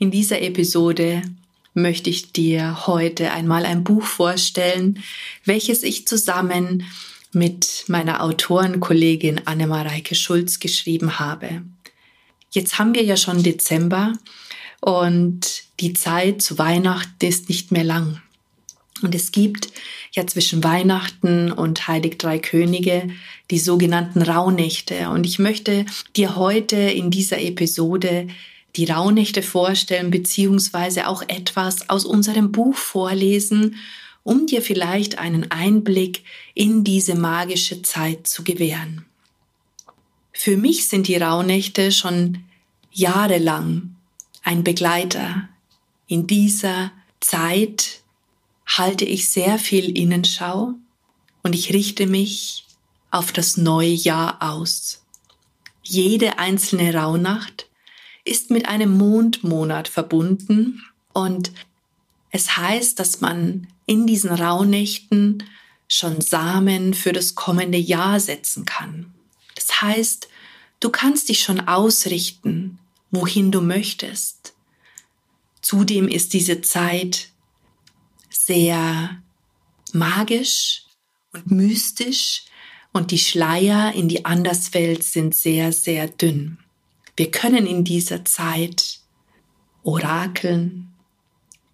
In dieser Episode möchte ich dir heute einmal ein Buch vorstellen, welches ich zusammen mit meiner Autorenkollegin Annemareike Schulz geschrieben habe. Jetzt haben wir ja schon Dezember und die Zeit zu Weihnachten ist nicht mehr lang. Und es gibt ja zwischen Weihnachten und Heilig Drei Könige die sogenannten Rauhnächte. Und ich möchte dir heute in dieser Episode die Rauhnächte vorstellen, beziehungsweise auch etwas aus unserem Buch vorlesen, um dir vielleicht einen Einblick in diese magische Zeit zu gewähren. Für mich sind die Rauhnächte schon jahrelang ein Begleiter. In dieser Zeit halte ich sehr viel Innenschau und ich richte mich auf das neue Jahr aus. Jede einzelne Rauhnacht ist mit einem Mondmonat verbunden und es heißt, dass man in diesen Rauhnächten schon Samen für das kommende Jahr setzen kann. Das heißt, du kannst dich schon ausrichten, wohin du möchtest. Zudem ist diese Zeit sehr magisch und mystisch und die Schleier in die Anderswelt sind sehr, sehr dünn. Wir können in dieser Zeit orakeln,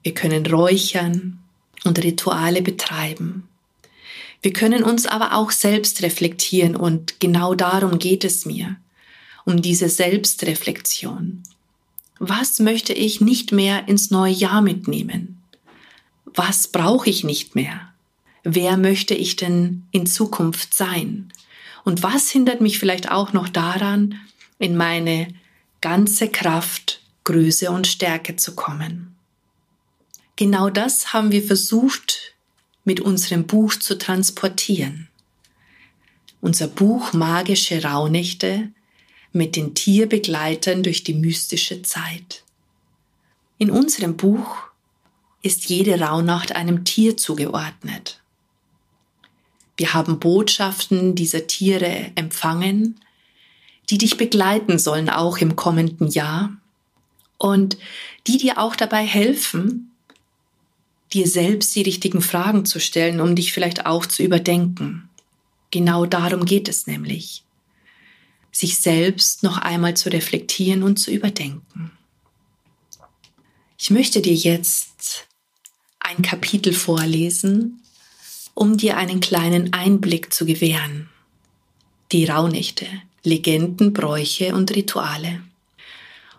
wir können räuchern und Rituale betreiben. Wir können uns aber auch selbst reflektieren und genau darum geht es mir, um diese Selbstreflexion. Was möchte ich nicht mehr ins neue Jahr mitnehmen? Was brauche ich nicht mehr? Wer möchte ich denn in Zukunft sein? Und was hindert mich vielleicht auch noch daran, in meine ganze Kraft, Größe und Stärke zu kommen. Genau das haben wir versucht mit unserem Buch zu transportieren. Unser Buch Magische Rauhnächte mit den Tierbegleitern durch die mystische Zeit. In unserem Buch ist jede Rauhnacht einem Tier zugeordnet. Wir haben Botschaften dieser Tiere empfangen die dich begleiten sollen auch im kommenden Jahr und die dir auch dabei helfen, dir selbst die richtigen Fragen zu stellen, um dich vielleicht auch zu überdenken. Genau darum geht es nämlich, sich selbst noch einmal zu reflektieren und zu überdenken. Ich möchte dir jetzt ein Kapitel vorlesen, um dir einen kleinen Einblick zu gewähren. Die Rauhnächte, Legenden, Bräuche und Rituale.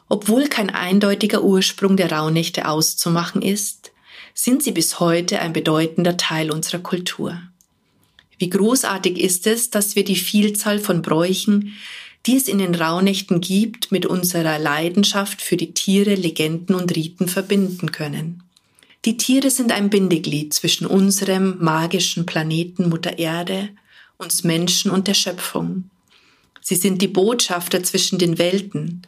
Obwohl kein eindeutiger Ursprung der Rauhnächte auszumachen ist, sind sie bis heute ein bedeutender Teil unserer Kultur. Wie großartig ist es, dass wir die Vielzahl von Bräuchen, die es in den Rauhnächten gibt, mit unserer Leidenschaft für die Tiere, Legenden und Riten verbinden können. Die Tiere sind ein Bindeglied zwischen unserem magischen Planeten Mutter Erde, uns Menschen und der Schöpfung. Sie sind die Botschafter zwischen den Welten,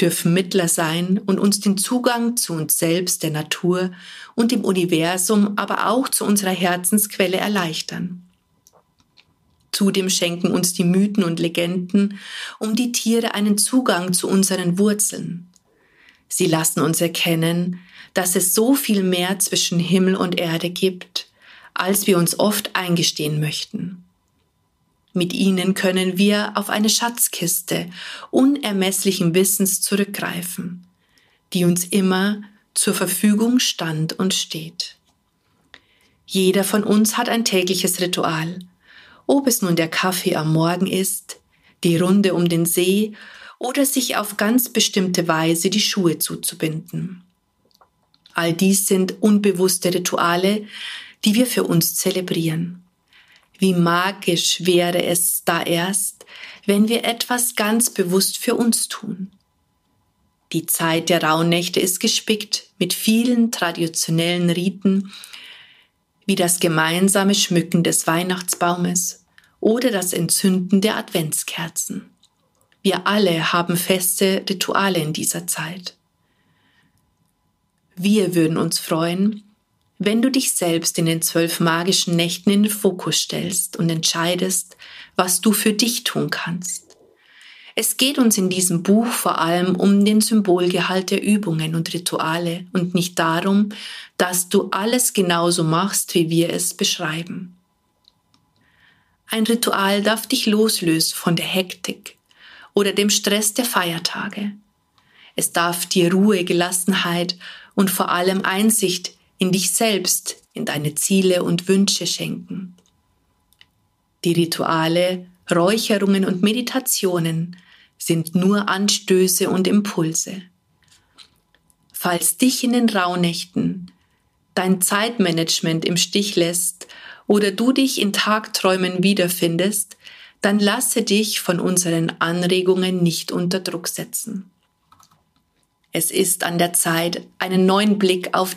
dürfen Mittler sein und uns den Zugang zu uns selbst, der Natur und dem Universum, aber auch zu unserer Herzensquelle erleichtern. Zudem schenken uns die Mythen und Legenden um die Tiere einen Zugang zu unseren Wurzeln. Sie lassen uns erkennen, dass es so viel mehr zwischen Himmel und Erde gibt, als wir uns oft eingestehen möchten. Mit ihnen können wir auf eine Schatzkiste unermesslichen Wissens zurückgreifen, die uns immer zur Verfügung stand und steht. Jeder von uns hat ein tägliches Ritual, ob es nun der Kaffee am Morgen ist, die Runde um den See oder sich auf ganz bestimmte Weise die Schuhe zuzubinden. All dies sind unbewusste Rituale, die wir für uns zelebrieren. Wie magisch wäre es da erst, wenn wir etwas ganz bewusst für uns tun. Die Zeit der Rauhnächte ist gespickt mit vielen traditionellen Riten, wie das gemeinsame Schmücken des Weihnachtsbaumes oder das Entzünden der Adventskerzen. Wir alle haben feste Rituale in dieser Zeit. Wir würden uns freuen, wenn du dich selbst in den zwölf magischen Nächten in den Fokus stellst und entscheidest, was du für dich tun kannst. Es geht uns in diesem Buch vor allem um den Symbolgehalt der Übungen und Rituale und nicht darum, dass du alles genauso machst, wie wir es beschreiben. Ein Ritual darf dich loslösen von der Hektik oder dem Stress der Feiertage. Es darf dir Ruhe, Gelassenheit und vor allem Einsicht in dich selbst, in deine Ziele und Wünsche schenken. Die Rituale, Räucherungen und Meditationen sind nur Anstöße und Impulse. Falls dich in den Rauhnächten dein Zeitmanagement im Stich lässt oder du dich in Tagträumen wiederfindest, dann lasse dich von unseren Anregungen nicht unter Druck setzen. Es ist an der Zeit, einen neuen Blick auf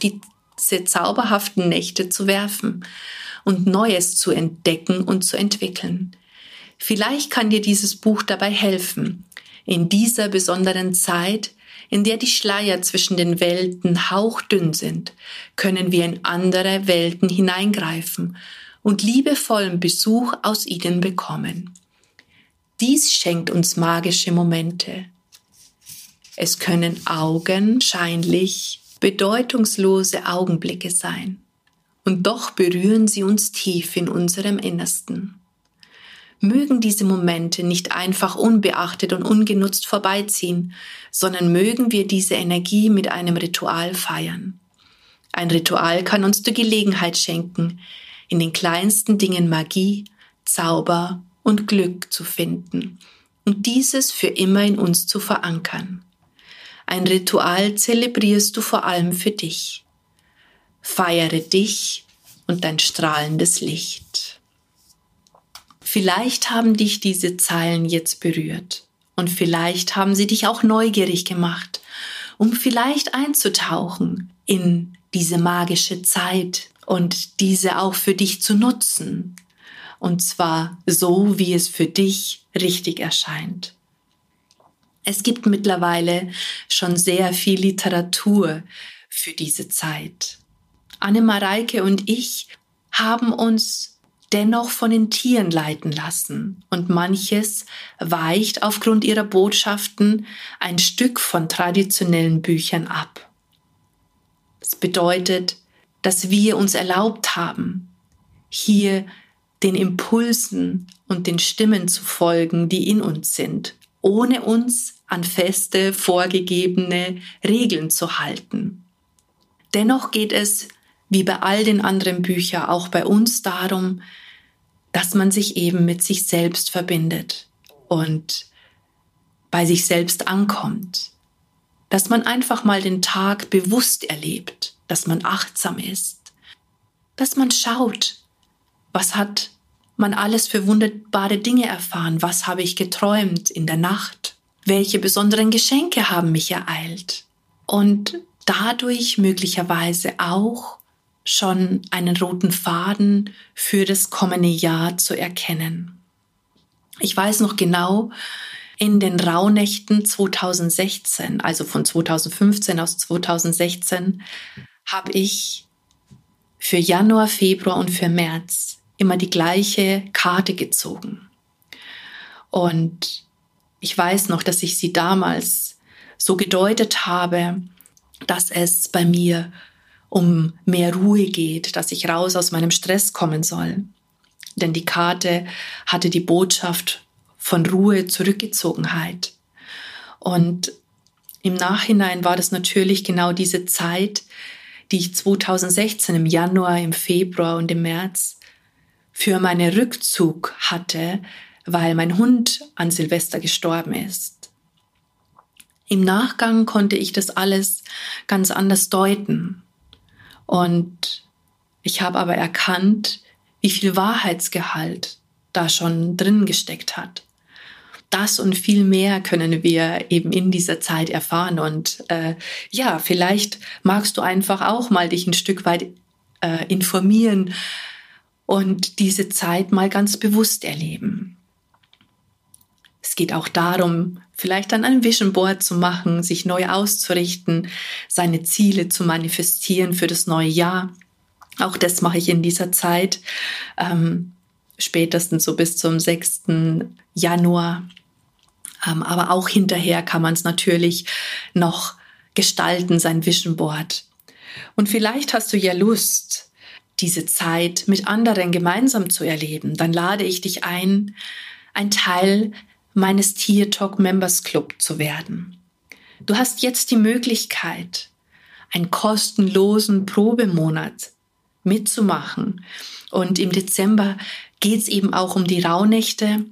diese zauberhaften Nächte zu werfen und Neues zu entdecken und zu entwickeln. Vielleicht kann dir dieses Buch dabei helfen, in dieser besonderen Zeit, in der die Schleier zwischen den Welten hauchdünn sind, können wir in andere Welten hineingreifen und liebevollen Besuch aus ihnen bekommen. Dies schenkt uns magische Momente. Es können augenscheinlich bedeutungslose Augenblicke sein, und doch berühren sie uns tief in unserem Innersten. Mögen diese Momente nicht einfach unbeachtet und ungenutzt vorbeiziehen, sondern mögen wir diese Energie mit einem Ritual feiern. Ein Ritual kann uns die Gelegenheit schenken, in den kleinsten Dingen Magie, Zauber und Glück zu finden und dieses für immer in uns zu verankern. Ein Ritual zelebrierst du vor allem für dich. Feiere dich und dein strahlendes Licht. Vielleicht haben dich diese Zeilen jetzt berührt und vielleicht haben sie dich auch neugierig gemacht, um vielleicht einzutauchen in diese magische Zeit und diese auch für dich zu nutzen. Und zwar so, wie es für dich richtig erscheint. Es gibt mittlerweile schon sehr viel Literatur für diese Zeit. Anne Mareike und ich haben uns dennoch von den Tieren leiten lassen und manches weicht aufgrund ihrer Botschaften ein Stück von traditionellen Büchern ab. Das bedeutet, dass wir uns erlaubt haben, hier den Impulsen und den Stimmen zu folgen, die in uns sind, ohne uns an feste, vorgegebene Regeln zu halten. Dennoch geht es, wie bei all den anderen Büchern, auch bei uns darum, dass man sich eben mit sich selbst verbindet und bei sich selbst ankommt. Dass man einfach mal den Tag bewusst erlebt, dass man achtsam ist, dass man schaut, was hat man alles für wunderbare Dinge erfahren, was habe ich geträumt in der Nacht, welche besonderen Geschenke haben mich ereilt? Und dadurch möglicherweise auch schon einen roten Faden für das kommende Jahr zu erkennen. Ich weiß noch genau, in den Rauhnächten 2016, also von 2015 aus 2016, habe ich für Januar, Februar und für März immer die gleiche Karte gezogen. Und ich weiß noch, dass ich sie damals so gedeutet habe, dass es bei mir um mehr Ruhe geht, dass ich raus aus meinem Stress kommen soll. Denn die Karte hatte die Botschaft von Ruhe, Zurückgezogenheit. Und im Nachhinein war das natürlich genau diese Zeit, die ich 2016 im Januar, im Februar und im März für meinen Rückzug hatte, weil mein Hund an Silvester gestorben ist. Im Nachgang konnte ich das alles ganz anders deuten. Und ich habe aber erkannt, wie viel Wahrheitsgehalt da schon drin gesteckt hat. das und viel mehr können wir eben in dieser Zeit erfahren. Und äh, ja, vielleicht magst du einfach auch mal dich ein Stück weit äh, informieren und diese Zeit mal ganz bewusst erleben. Es geht auch darum, vielleicht dann ein Vision Board zu machen, sich neu auszurichten, seine Ziele zu manifestieren für das neue Jahr. Auch das mache ich in dieser Zeit, ähm, spätestens so bis zum 6. Januar. Ähm, aber auch hinterher kann man es natürlich noch gestalten, sein Vision Board. Und vielleicht hast du ja Lust, diese Zeit mit anderen gemeinsam zu erleben. Dann lade ich dich ein, ein Teil meines Tier Talk Members Club zu werden. Du hast jetzt die Möglichkeit, einen kostenlosen Probemonat mitzumachen. Und im Dezember geht es eben auch um die Rauhnächte,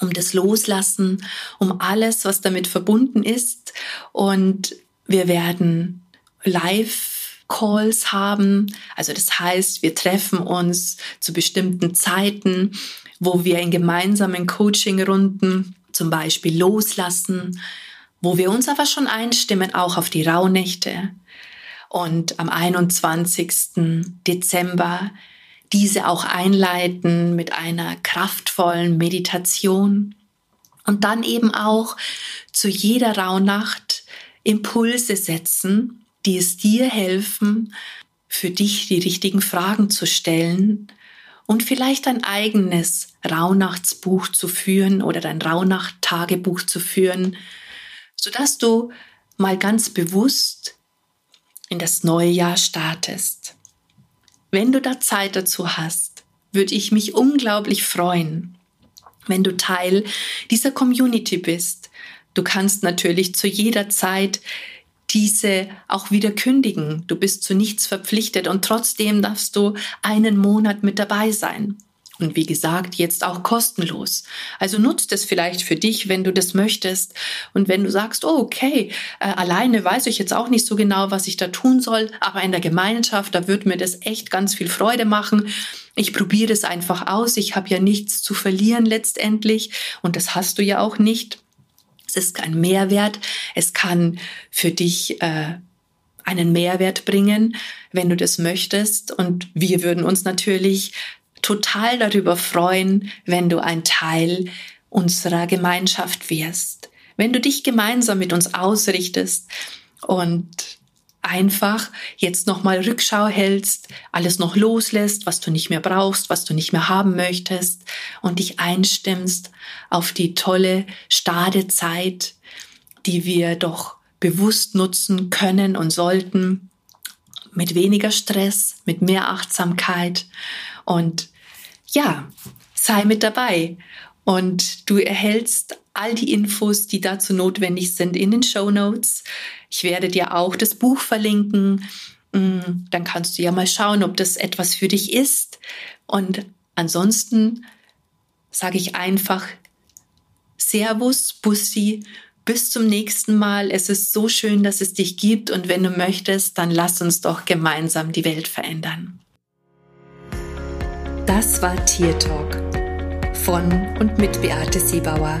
um das Loslassen, um alles, was damit verbunden ist. Und wir werden live Calls haben. Also das heißt, wir treffen uns zu bestimmten Zeiten wo wir in gemeinsamen Coachingrunden zum Beispiel loslassen, wo wir uns aber schon einstimmen, auch auf die Rauhnächte. Und am 21. Dezember diese auch einleiten mit einer kraftvollen Meditation und dann eben auch zu jeder Rauhnacht Impulse setzen, die es dir helfen, für dich die richtigen Fragen zu stellen und vielleicht ein eigenes Rauhnachtsbuch zu führen oder dein Rauhnacht-Tagebuch zu führen, sodass du mal ganz bewusst in das neue Jahr startest. Wenn du da Zeit dazu hast, würde ich mich unglaublich freuen, wenn du Teil dieser Community bist. Du kannst natürlich zu jeder Zeit diese auch wieder kündigen. Du bist zu nichts verpflichtet und trotzdem darfst du einen Monat mit dabei sein. Und wie gesagt, jetzt auch kostenlos. Also nutzt es vielleicht für dich, wenn du das möchtest. Und wenn du sagst, oh, okay, äh, alleine weiß ich jetzt auch nicht so genau, was ich da tun soll, aber in der Gemeinschaft, da wird mir das echt ganz viel Freude machen. Ich probiere es einfach aus. Ich habe ja nichts zu verlieren letztendlich. Und das hast du ja auch nicht. Ist kein Mehrwert. Es kann für dich äh, einen Mehrwert bringen, wenn du das möchtest. Und wir würden uns natürlich total darüber freuen, wenn du ein Teil unserer Gemeinschaft wirst. Wenn du dich gemeinsam mit uns ausrichtest und einfach jetzt nochmal Rückschau hältst, alles noch loslässt, was du nicht mehr brauchst, was du nicht mehr haben möchtest und dich einstimmst auf die tolle Stadezeit, die wir doch bewusst nutzen können und sollten, mit weniger Stress, mit mehr Achtsamkeit und ja, sei mit dabei. Und du erhältst all die Infos, die dazu notwendig sind, in den Show Notes. Ich werde dir auch das Buch verlinken. Mm, dann kannst du ja mal schauen, ob das etwas für dich ist. Und ansonsten sage ich einfach Servus, Bussi, bis zum nächsten Mal. Es ist so schön, dass es dich gibt und wenn du möchtest, dann lass uns doch gemeinsam die Welt verändern. Das war Tier Talk von und mit Beate Siebauer,